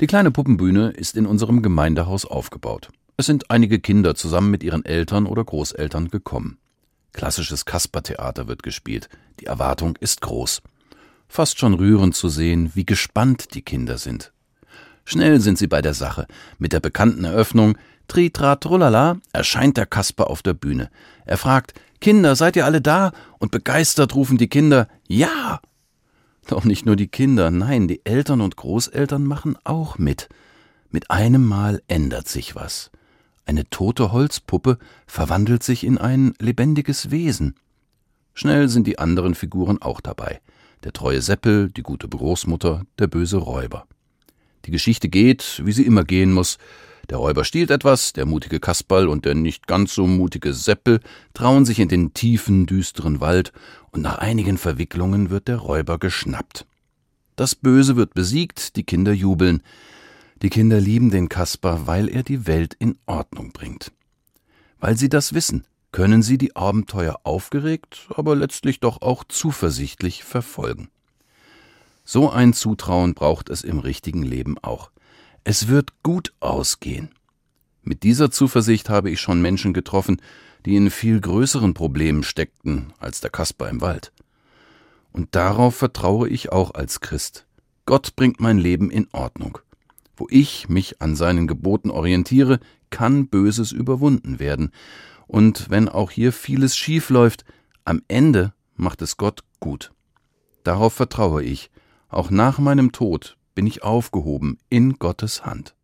Die kleine Puppenbühne ist in unserem Gemeindehaus aufgebaut. Es sind einige Kinder zusammen mit ihren Eltern oder Großeltern gekommen. Klassisches Kaspertheater wird gespielt. Die Erwartung ist groß. Fast schon rührend zu sehen, wie gespannt die Kinder sind. Schnell sind sie bei der Sache. Mit der bekannten Eröffnung Tritrat Trullala erscheint der Kasper auf der Bühne. Er fragt, Kinder, seid ihr alle da? Und begeistert rufen die Kinder, ja! Doch nicht nur die Kinder, nein, die Eltern und Großeltern machen auch mit. Mit einem Mal ändert sich was. Eine tote Holzpuppe verwandelt sich in ein lebendiges Wesen. Schnell sind die anderen Figuren auch dabei. Der treue Seppel, die gute Großmutter, der böse Räuber. Die Geschichte geht, wie sie immer gehen muss. Der Räuber stiehlt etwas, der mutige Kasperl und der nicht ganz so mutige Seppel trauen sich in den tiefen, düsteren Wald, und nach einigen Verwicklungen wird der Räuber geschnappt. Das Böse wird besiegt, die Kinder jubeln. Die Kinder lieben den Kasper, weil er die Welt in Ordnung bringt. Weil sie das wissen, können sie die Abenteuer aufgeregt, aber letztlich doch auch zuversichtlich verfolgen. So ein Zutrauen braucht es im richtigen Leben auch. Es wird gut ausgehen. Mit dieser Zuversicht habe ich schon Menschen getroffen, die in viel größeren Problemen steckten als der Kasper im Wald. Und darauf vertraue ich auch als Christ. Gott bringt mein Leben in Ordnung. Wo ich mich an seinen Geboten orientiere, kann Böses überwunden werden. Und wenn auch hier vieles schief läuft, am Ende macht es Gott gut. Darauf vertraue ich. Auch nach meinem Tod bin ich aufgehoben in Gottes Hand.